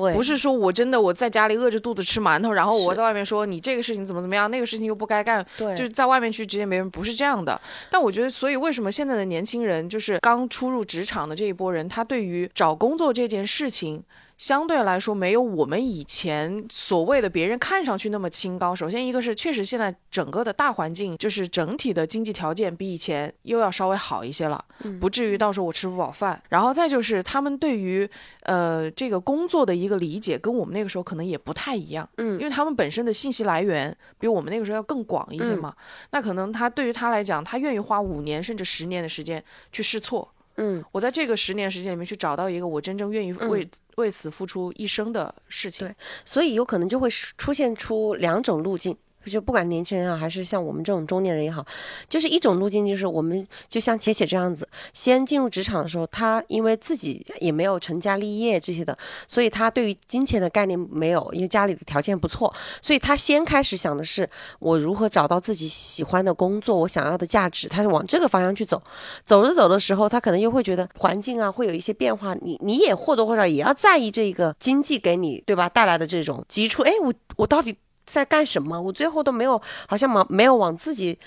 对，不是说我真的我在家里饿着肚子吃馒头，然后我在外面说你这个事情怎么怎么样，那个事情又不该干，对，就是在外面去直接没人，不是这样的。但我觉得，所以为什么现在的年轻人，就是刚初入职场的这一波人，他对于找工作这件事情，相对来说没有我们以前所谓的别人看上去那么清高。首先一个是确实现在整个的大环境就是整体的经济条件比以前又要稍微好一些了，不至于到时候我吃不饱饭。然后再就是他们对于呃这个工作的一个理解跟我们那个时候可能也不太一样，嗯因为他们本身的信息来源比我们那个时候要更广一些嘛。那可能他对于他来讲，他愿意花五年甚至十年的时间去试错。嗯，我在这个十年时间里面去找到一个我真正愿意为、为此付出一生的事情。对所以有可能就会出现出两种路径。就不管年轻人也好，还是像我们这种中年人也好，就是一种路径，就是我们就像铁铁这样子，先进入职场的时候，他因为自己也没有成家立业这些的，所以他对于金钱的概念没有，因为家里的条件不错，所以他先开始想的是我如何找到自己喜欢的工作，我想要的价值，他是往这个方向去走。走着走的时候，他可能又会觉得环境啊会有一些变化，你你也或多或少也要在意这个经济给你对吧带来的这种急促。哎，我我到底在干什么？我最后都没有好像没没有往自己。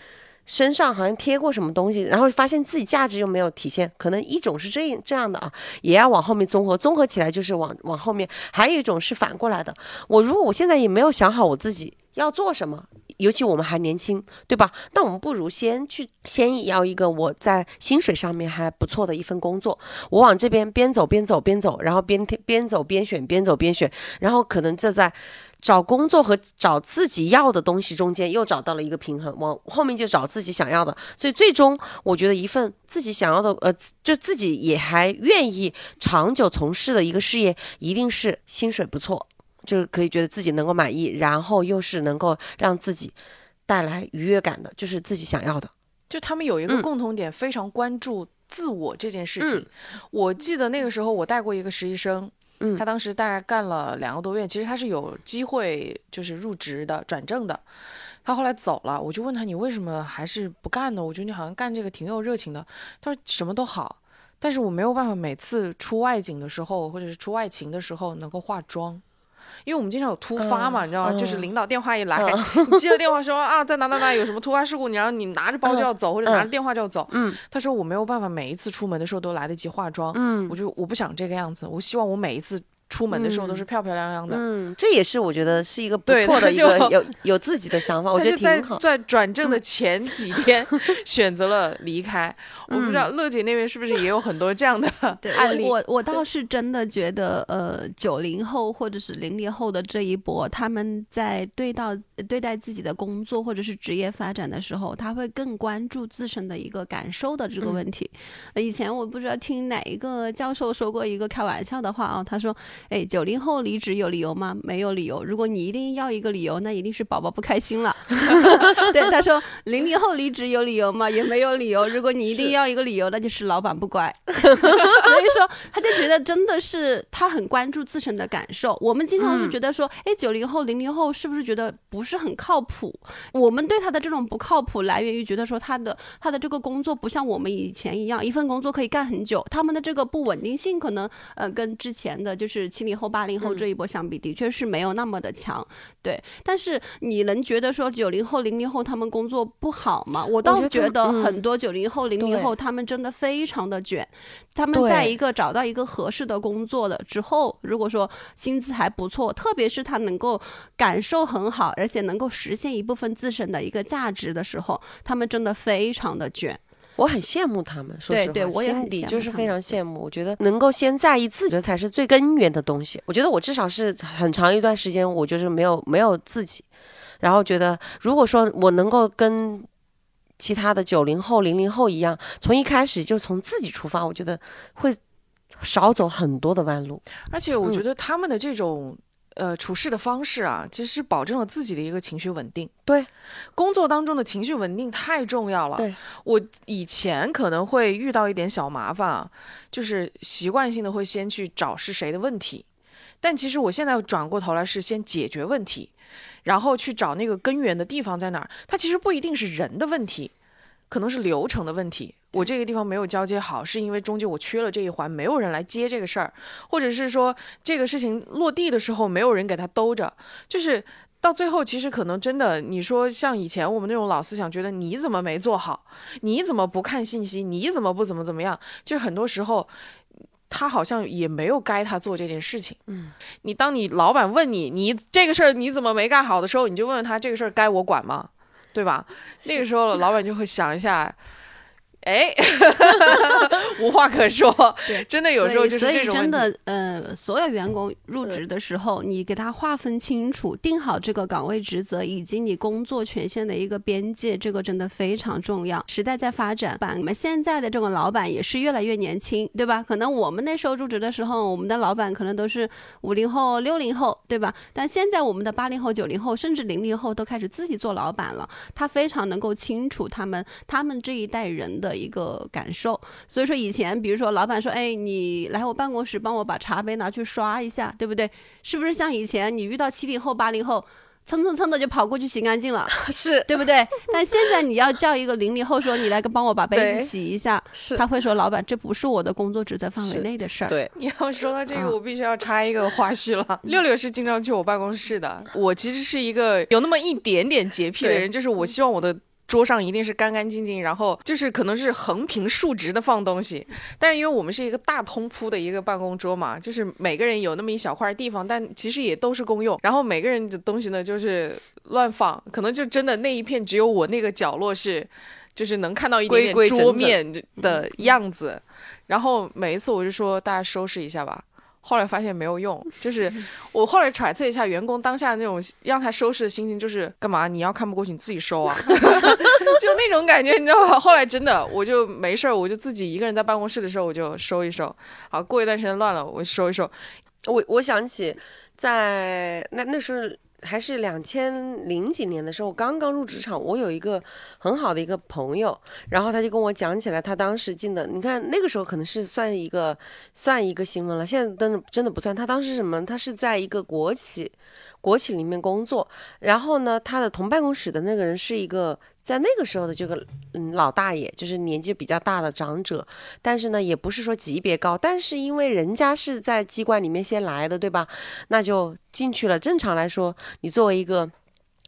身上好像贴过什么东西，然后发现自己价值又没有体现，可能一种是这这样的啊，也要往后面综合，综合起来就是往往后面，还有一种是反过来的。我如果我现在也没有想好我自己要做什么，尤其我们还年轻，对吧？那我们不如先去先要一个我在薪水上面还不错的一份工作，我往这边边走边走边走，然后边边走边选，边走边选，然后可能这在找工作和找自己要的东西中间又找到了一个平衡，往后面就找自己想要的，所以最终我觉得一份自己想要的，呃，就自己也还愿意长久从事的一个事业，一定是薪水不错。就是可以觉得自己能够满意，然后又是能够让自己带来愉悦感的，就是自己想要的。就他们有一个嗯共同点，非常关注自我这件事情。嗯我记得那个时候我带过一个实习生，嗯他当时大概干了两个多月，其实他是有机会就是入职的、转正的。他后来走了，我就问他你为什么还是不干呢？我觉得你好像干这个挺有热情的。他说什么都好，但是我没有办法每次出外景的时候或者是出外勤的时候能够化妆。因为我们经常有突发嘛，嗯你知道吗？嗯就是领导电话一来，接了电话说啊，在哪哪哪有什么突发事故，你然后你拿着包就要走，或者拿着电话就要走。嗯他说我没有办法每一次出门的时候都来得及化妆，嗯我就我不想这个样子，我希望我每一次出门的时候都是漂漂亮亮的。嗯，这也是我觉得是一个不错的一个有有自己的想法，我觉得挺好。在转正的前几天 选择了离开，我不知道乐姐那边是不是也有很多这样的 对案例？我我我倒是真的觉得，呃，九零后或者是零零后的这一波，他们在对到对待自己的工作或者是职业发展的时候，他会更关注自身的一个感受的这个问题。呃以前我不知道听哪一个教授说过一个开玩笑的话啊，他说：“哎，九零后离职有理由吗？没有理由。如果你一定要一个理由，那一定是宝宝不开心了。”对，他说：“零零后离职有理由吗？也没有理由。如果你一定要一个理由，那就是老板不乖。”所以说，他就觉得真的是他很关注自身的感受。我们经常是觉得说，哎、九零后、零零后是不是觉得不是很靠谱？我们对他的这种不靠谱来源于觉得说他的他的这个工作不像我们以前一样，一份工作可以干很久，他们的这个不稳定性可能呃跟之前的就是七零后、八零后这一波相比，的确是没有那么的强。对，但是你能觉得说九零后、零零后他们工作不好吗？我倒觉得很多九零后、零零后他们真的非常的卷，他们在一个找到一个合适的工作的之后，如果说薪资还不错，特别是他能够感受很好，而且能够实现一部分自身的一个价值的时候，他们真的非常的卷。我很羡慕他们，说对实话，对我也很心底羡慕就是非常羡慕。我觉得能够先在意自己，的才是最根源的东西。我觉得我至少是很长一段时间，我就是没有没有自己，然后觉得如果说我能够跟其他的九零后、零零后一样，从一开始就从自己出发，我觉得会少走很多的弯路。而且我觉嗯得他们的这种。呃，处事的方式啊，其实是保证了自己的一个情绪稳定。对，工作当中的情绪稳定太重要了。对，我以前可能会遇到一点小麻烦啊，就是习惯性的会先去找是谁的问题，但其实我现在转过头来是先解决问题，然后去找那个根源的地方在哪儿。它其实不一定是人的问题，可能是流程的问题。我这个地方没有交接好，是因为中间我缺了这一环，没有人来接这个事儿，或者是说这个事情落地的时候没有人给他兜着，就是到最后其实可能真的，你说像以前我们那种老思想，觉得你怎么没做好，你怎么不看信息，你怎么不怎么怎么样，就是很多时候。他好像也没有该他做这件事情。嗯，你当你老板问你，你这个事儿你怎么没干好的时候，你就问问他这个事儿该我管吗？对吧？那个时候老板就会想一下，哎，无话可说。对真的有时候就是所以真的，呃，所有员工入职的时候，你给他划分清楚，定好这个岗位职责以及你工作权限的一个边界，这个真的非常重要。时代在发展，把我们现在的这种老板也是越来越年轻，对吧？可能我们那时候入职的时候，我们的老板可能都是五零后、六零后，对吧？但现在我们的八零后、九零后，甚至零零后都开始自己做老板了，他非常能够清楚他们他们这一代人的一个感受。所以说以前，比如说老板说，哎，你来我办公室帮我把茶杯拿去刷一下，对不对？是不是像以前你遇到七零后、八零后，蹭蹭蹭的就跑过去洗干净了，是对不对？但现在你要叫一个零零后说你来个帮我把杯子洗一下，是他会说老板这不是我的工作职责范围内的事儿。对，你要说到这个，啊我必须要插一个花絮了。六六是经常去我办公室的。我其实是一个有那么一点点洁癖的人，就是我希望我的。桌上一定是干干净净，然后就是可能是横平竖直的放东西，但是因为我们是一个大通铺的一个办公桌嘛，就是每个人有那么一小块地方，但其实也都是公用。然后每个人的东西呢，就是乱放，可能就真的那一片只有我那个角落是，就是能看到一点点桌面的样子。然后每一次我就说大家收拾一下吧。后来发现没有用，就是 我后来揣测一下员工当下那种让他收拾的心情，就是干嘛？你要看不过去，你自己收啊，就那种感觉，你知道吧？后来真的我就没事儿，我就自己一个人在办公室的时候，我就收一收。好，过一段时间乱了，我收一收。我我想起在那那时候还是两千零几年的时候，刚刚入职场，我有一个很好的一个朋友，然后他就跟我讲起来，他当时进的，你看那个时候可能是算一个算一个新闻了，现在真的真的不算。他当时什么？他是在一个国企。国企里面工作，然后呢，他的同办公室的那个人是一个在那个时候的这个嗯老大爷，就是年纪比较大的长者，但是呢，也不是说级别高，但是因为人家是在机关里面先来的，对吧？那就进去了。正常来说，你作为一个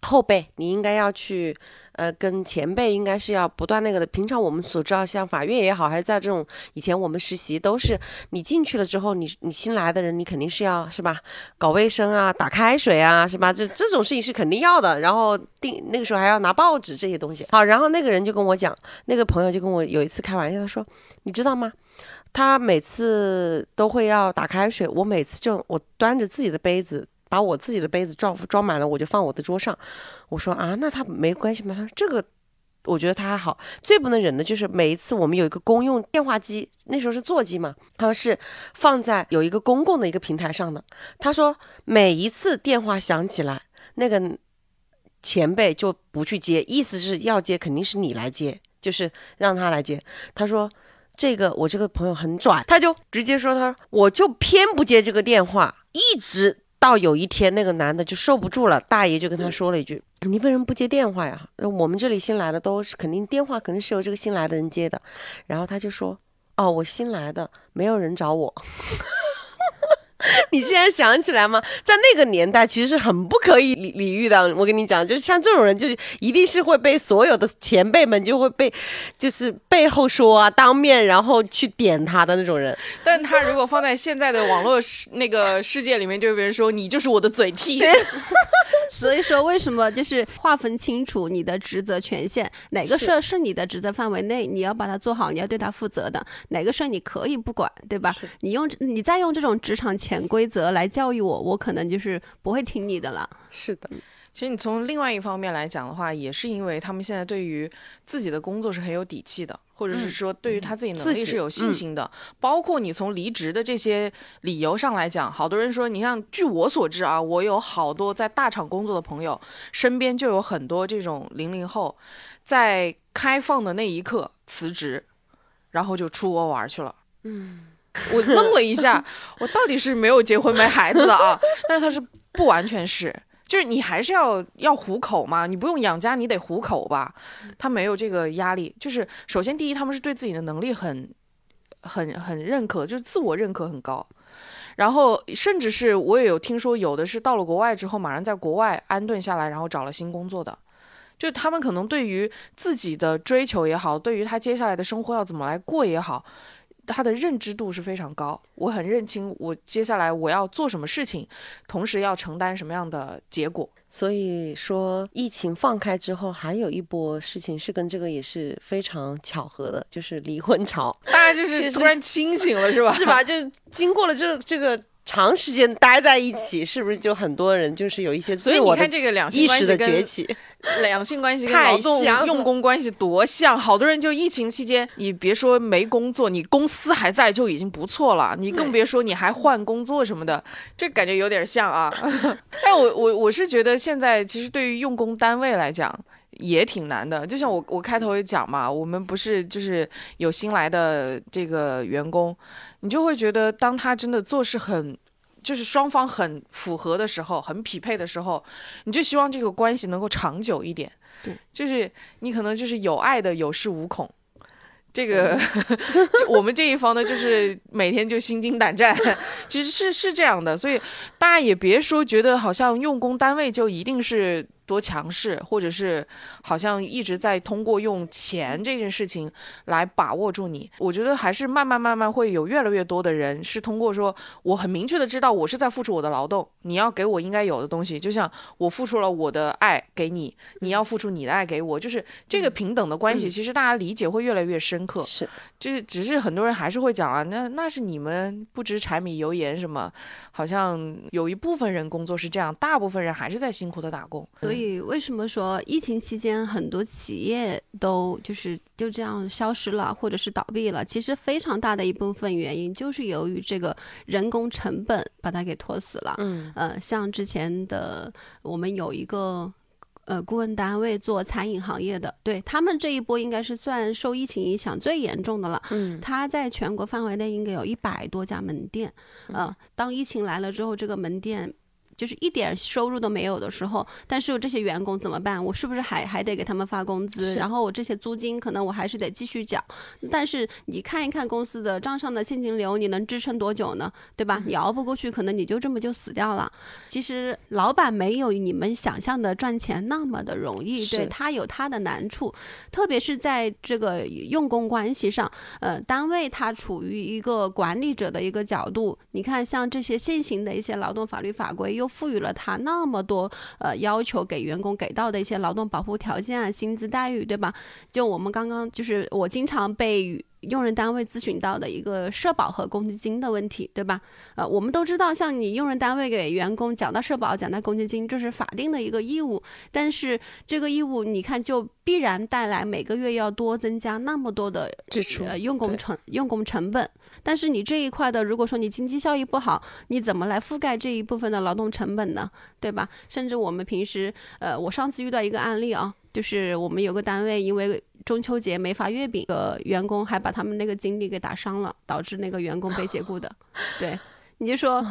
后辈，你应该要去，呃，跟前辈应该是要不断那个的。平常我们所知道，像法院也好，还是在这种以前我们实习，都是你进去了之后，你你新来的人，你肯定是要是吧，搞卫生啊，打开水啊，是吧？这这种事情是肯定要的。然后定那个时候还要拿报纸这些东西。好，然后那个人就跟我讲，那个朋友就跟我有一次开玩笑，他说，你知道吗？他每次都会要打开水，我每次就我端着自己的杯子。把我自己的杯子装装满了，我就放我的桌上。我说啊，那他没关系吗？他说这个，我觉得他还好。最不能忍的就是每一次我们有一个公用电话机，那时候是座机嘛，他说是放在有一个公共的一个平台上的。他说每一次电话响起来，那个前辈就不去接，意思是要接肯定是你来接，就是让他来接。他说。这个我这个朋友很拽，他就直接说他说我就偏不接这个电话，一直到有一天那个男的就受不住了，大爷就跟他说了一句：“你为什么不接电话呀？我们这里新来的都是肯定电话肯定是由这个新来的人接的。”然后他就说：“哦，我新来的，没有人找我。” 你现在想起来吗？在那个年代，其实是很不可以理理喻的。我跟你讲，就是像这种人，就一定是会被所有的前辈们就会被，就是背后说啊，当面然后去点他的那种人。但他如果放在现在的网络世那个世界里面，就会被人说你就是我的嘴替。所以说，为什么就是划分清楚你的职责权限，哪个事儿是你的职责范围内，你要把它做好，你要对他负责的；哪个事儿你可以不管，对吧？你用你再用这种职场潜规则来教育我，我可能就是不会听你的了。是的，其实你从另外一方面来讲的话，也是因为他们现在对于自己的工作是很有底气的，或者是说对于他自己能力是有信心的。包括你从离职的这些理由上来讲，好多人说，你像据我所知啊，我有好多在大厂工作的朋友，身边就有很多这种零零后，在开放的那一刻辞职，然后就出国玩去了。嗯，我愣了一下，我到底是没有结婚没孩子的啊？但是他是不完全是，就是你还是要要糊口嘛，你不用养家，你得糊口吧？他没有这个压力，就是首先第一，他们是对自己的能力很很很认可，就是自我认可很高。然后，甚至是我也有听说，有的是到了国外之后，马上在国外安顿下来，然后找了新工作的。就他们可能对于自己的追求也好，对于他接下来的生活要怎么来过也好，他的认知度是非常高，我很认清我接下来我要做什么事情，同时要承担什么样的结果。所以说，疫情放开之后，还有一波事情是跟这个也是非常巧合的，就是离婚潮，大家就是突然清醒了，是吧？是吧？就是经过了这这个。长时间待在一起，是不是就很多人就是有一些所以你看这个 两性关系跟崛起？两性关系跟劳动用工关系多像，好多人就疫情期间，你别说没工作，你公司还在就已经不错了，你更别说你还换工作什么的，这感觉有点像啊。但我我我是觉得现在其实对于用工单位来讲。也挺难的，就像我我开头也讲嘛，我们不是就是有新来的这个员工，你就会觉得当他真的做事很，就是双方很符合的时候，很匹配的时候，你就希望这个关系能够长久一点。对，就是你可能就是有爱的有恃无恐。这个，就我们这一方呢，就是每天就心惊胆战，其实是是这样的，所以大家也别说觉得好像用工单位就一定是多强势，或者是好像一直在通过用钱这件事情来把握住你。我觉得还是慢慢慢慢会有越来越多的人是通过说，我很明确的知道我是在付出我的劳动，你要给我应该有的东西，就像我付出了我的爱给你，你要付出你的爱给我，就是这个平等的关系，其实大家理解会越来越深刻。是就是只是很多人还是会讲啊，那那是你们不知柴米油盐什么，好像有一部分人工作是这样，大部分人还是在辛苦的打工。所以为什么说疫情期间很多企业都就是就这样消失了，或者是倒闭了？其实非常大的一部分原因就是由于这个人工成本把它给拖死了。嗯呃，像之前的我们有一个。呃，顾问单位做餐饮行业的，对他们这一波应该是算受疫情影响最严重的了。嗯他在全国范围内应该有一百多家门店。呃，当疫情来了之后，这个门店就是一点收入都没有的时候，但是有这些员工怎么办？我是不是还还得给他们发工资？然后我这些租金可能我还是得继续缴。但是你看一看公司的账上的现金流，你能支撑多久呢？对吧？你熬不过去，可能你就这么就死掉了。其实老板没有你们想象的赚钱那么的容易，对他有他的难处，特别是在这个用工关系上，呃，单位他处于一个管理者的一个角度，你看像这些现行的一些劳动法律法规，又赋予了他那么多呃要求给员工给到的一些劳动保护条件啊、薪资待遇，对吧？就我们刚刚就是我经常被用人单位咨询到的一个社保和公积金的问题，对吧？呃，我们都知道，像你用人单位给员工缴纳社保、缴纳公积金，这是法定的一个义务，但是这个义务你看就必然带来每个月要多增加那么多的支出呃用工成用工成本。但是你这一块的，如果说你经济效益不好，你怎么来覆盖这一部分的劳动成本呢？对吧？甚至我们平时，呃，我上次遇到一个案例啊，就是我们有个单位因为中秋节没发月饼，呃，员工还把他们那个经理给打伤了，导致那个员工被解雇的。对，你就说。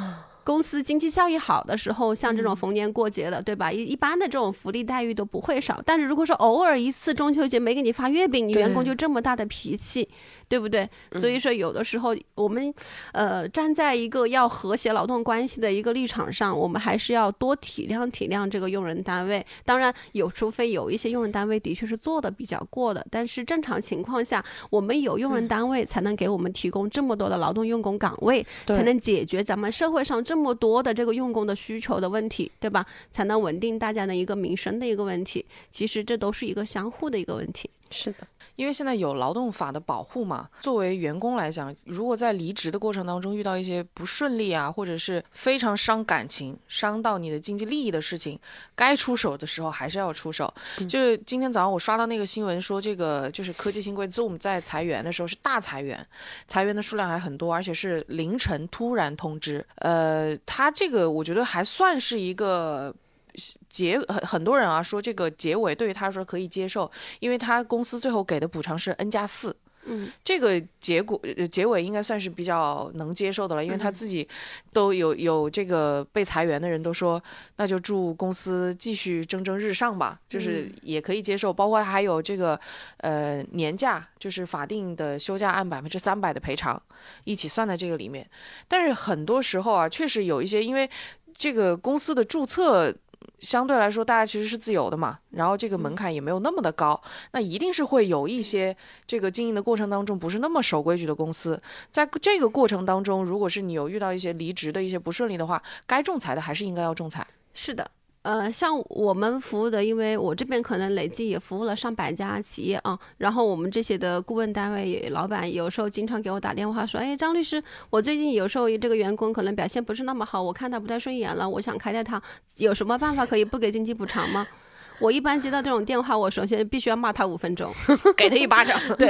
公司经济效益好的时候，像这种逢年过节的，对吧？一一般的这种福利待遇都不会少。但是如果说偶尔一次中秋节没给你发月饼，你员工就这么大的脾气，对不对？所以说有的时候我们呃站在一个要和谐劳动关系的一个立场上，我们还是要多体谅体谅这个用人单位。当然有，除非有一些用人单位的确是做的比较过的，但是正常情况下，我们有用人单位才能给我们提供这么多的劳动用工岗位，才能解决咱们社会上这这么多的这个用工的需求的问题，对吧？才能稳定大家的一个民生的一个问题。其实这都是一个相互的一个问题。是的，因为现在有劳动法的保护嘛，作为员工来讲，如果在离职的过程当中遇到一些不顺利啊，或者是非常伤感情、伤到你的经济利益的事情，该出手的时候还是要出手。就是今天早上我刷到那个新闻说，这个就是科技新贵 Zoom 在裁员的时候是大裁员，裁员的数量还很多，而且是凌晨突然通知。呃，他这个我觉得还算是一个。结很很多人啊说这个结尾对于他来说可以接受，因为他公司最后给的补偿是 N 加四，嗯，这个结果呃结尾应该算是比较能接受的了，因为他自己都有有这个被裁员的人都说，那就祝公司继续蒸蒸日上吧，就是也可以接受，包括还有这个呃年假，就是法定的休假按百分之三百的赔偿一起算在这个里面，但是很多时候啊，确实有一些因为这个公司的注册。相对来说大家其实是自由的嘛，然后这个门槛也没有那么的高，那一定是会有一些这个经营的过程当中不是那么守规矩的公司，在这个过程当中，如果是你有遇到一些离职的一些不顺利的话，该仲裁的还是应该要仲裁。是的。呃，像我们服务的，因为我这边可能累计也服务了上百家企业啊，然后我们这些的顾问单位老板有时候经常给我打电话说，哎，张律师，我最近有时候这个员工可能表现不是那么好，我看他不太顺眼了，我想开掉他，有什么办法可以不给经济补偿吗？我一般接到这种电话，我首先必须要骂他五分钟，给他一巴掌。对，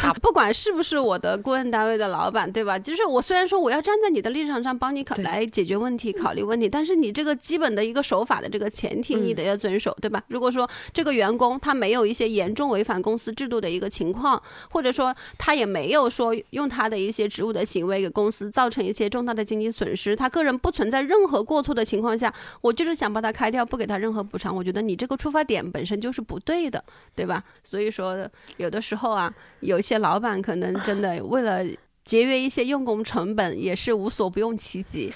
啊，不管是不是我的顾问单位的老板，对吧？就是我虽然说我要站在你的立场上帮你考来解决问题、考虑问题，但是你这个基本的一个守法的这个前提，你得要遵守，对吧？如果说这个员工他没有一些严重违反公司制度的一个情况，或者说他也没有说用他的一些职务的行为给公司造成一些重大的经济损失，他个人不存在任何过错的情况下，我就是想把他开掉，不给他任何补偿。我觉得你这个出发点本身就是不对的，对吧？所以说，有的时候啊，有些老板可能真的为了节约一些用工成本，也是无所不用其极。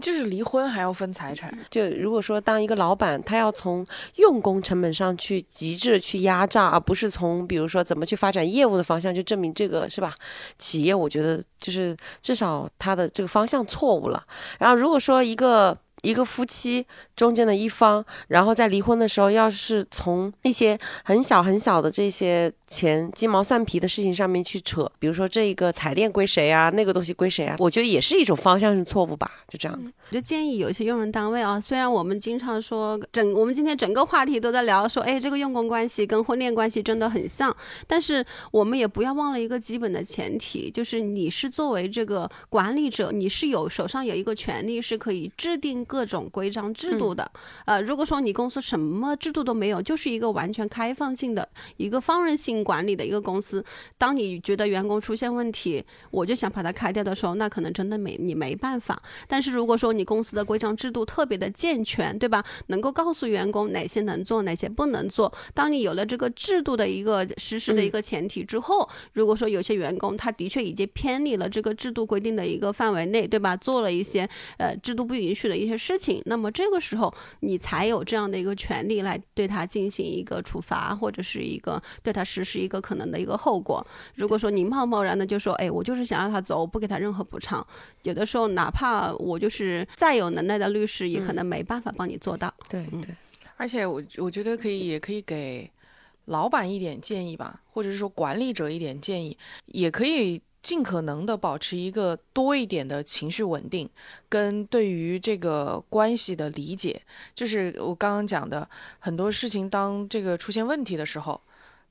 就是离婚还要分财产，就如果说当一个老板，他要从用工成本上去极致去压榨，而不是从比如说怎么去发展业务的方向，就证明这个是吧？企业我觉得就是至少他的这个方向错误了。然后如果说一个。一个夫妻中间的一方，然后在离婚的时候，要是从一些很小很小的这些钱鸡毛蒜皮的事情上面去扯，比如说这个彩电归谁啊，那个东西归谁啊，我觉得也是一种方向性错误吧，就这样。我就建议有些用人单位啊，虽然我们经常说整，我们今天整个话题都在聊说，哎，这个用工关系跟婚恋关系真的很像，但是我们也不要忘了一个基本的前提，就是你是作为这个管理者，你是有手上有一个权利是可以制定。各种规章制度的，呃，如果说你公司什么制度都没有，就是一个完全开放性的一个放任性管理的一个公司，当你觉得员工出现问题，我就想把它开掉的时候，那可能真的没你没办法。但是如果说你公司的规章制度特别的健全，对吧？能够告诉员工哪些能做，哪些不能做。当你有了这个制度的一个实施的一个前提之后，如果说有些员工他的确已经偏离了这个制度规定的一个范围内，对吧？做了一些呃制度不允许的一些。事情，那么这个时候你才有这样的一个权利来对他进行一个处罚，或者是一个对他实施一个可能的一个后果。如果说你贸贸然的就说，哎，我就是想让他走，我不给他任何补偿，有的时候哪怕我就是再有能耐的律师，也可能没办法帮你做到。对对，而且我我觉得可以，也可以给老板一点建议吧，或者是说管理者一点建议，也可以。尽可能的保持一个多一点的情绪稳定，跟对于这个关系的理解，就是我刚刚讲的很多事情，当这个出现问题的时候，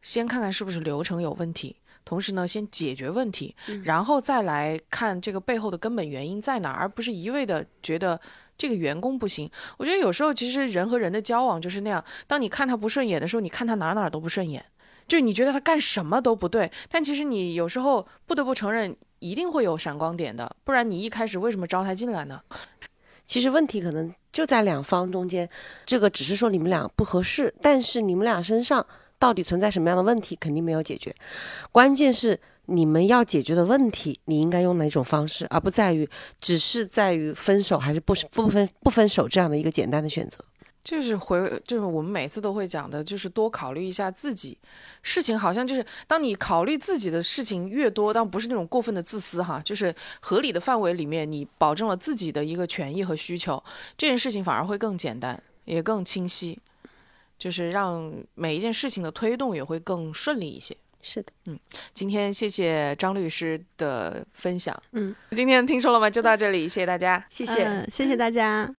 先看看是不是流程有问题，同时呢，先解决问题，然后再来看这个背后的根本原因在哪，而不是一味的觉得这个员工不行。我觉得有时候其实人和人的交往就是那样，当你看他不顺眼的时候，你看他哪哪都不顺眼。就你觉得他干什么都不对，但其实你有时候不得不承认，一定会有闪光点的，不然你一开始为什么招他进来呢？其实问题可能就在两方中间，这个只是说你们俩不合适，但是你们俩身上到底存在什么样的问题，肯定没有解决。关键是你们要解决的问题，你应该用哪种方式，而不在于只是在于分手还是不不分不分手这样的一个简单的选择。就是回，就是我们每次都会讲的，就是多考虑一下自己。事情好像就是，当你考虑自己的事情越多，但不是那种过分的自私哈，就是合理的范围里面，你保证了自己的一个权益和需求，这件事情反而会更简单，也更清晰，就是让每一件事情的推动也会更顺利一些。是的，嗯，今天谢谢张律师的分享，嗯，今天听说了吗？就到这里，谢谢大家，谢谢，谢谢大家。